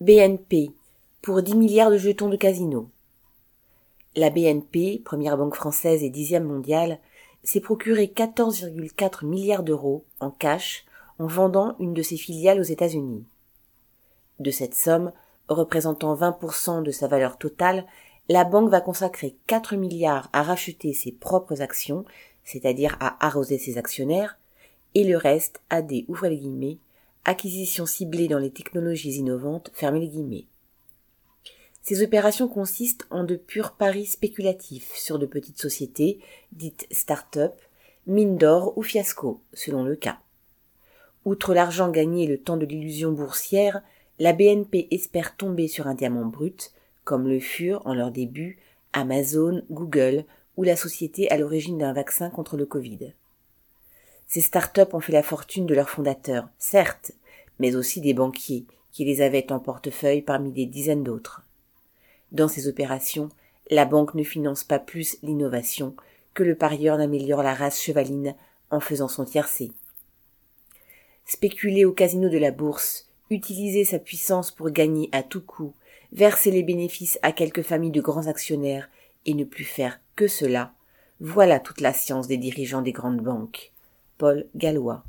BNP, pour 10 milliards de jetons de casino. La BNP, première banque française et dixième mondiale, s'est procuré 14,4 milliards d'euros en cash en vendant une de ses filiales aux États-Unis. De cette somme, représentant 20% de sa valeur totale, la banque va consacrer 4 milliards à racheter ses propres actions, c'est-à-dire à arroser ses actionnaires, et le reste à des, guillemets, acquisitions ciblées dans les technologies innovantes, fermez les guillemets. Ces opérations consistent en de purs paris spéculatifs sur de petites sociétés, dites start-up, mines d'or ou fiasco, selon le cas. Outre l'argent gagné et le temps de l'illusion boursière, la BNP espère tomber sur un diamant brut, comme le furent, en leur début, Amazon, Google ou la société à l'origine d'un vaccin contre le Covid. Ces start-up ont fait la fortune de leurs fondateurs, certes, mais aussi des banquiers, qui les avaient en portefeuille parmi des dizaines d'autres. Dans ces opérations, la banque ne finance pas plus l'innovation que le parieur n'améliore la race chevaline en faisant son tiercé. Spéculer au casino de la bourse, utiliser sa puissance pour gagner à tout coup, verser les bénéfices à quelques familles de grands actionnaires et ne plus faire que cela, voilà toute la science des dirigeants des grandes banques. Paul Gallois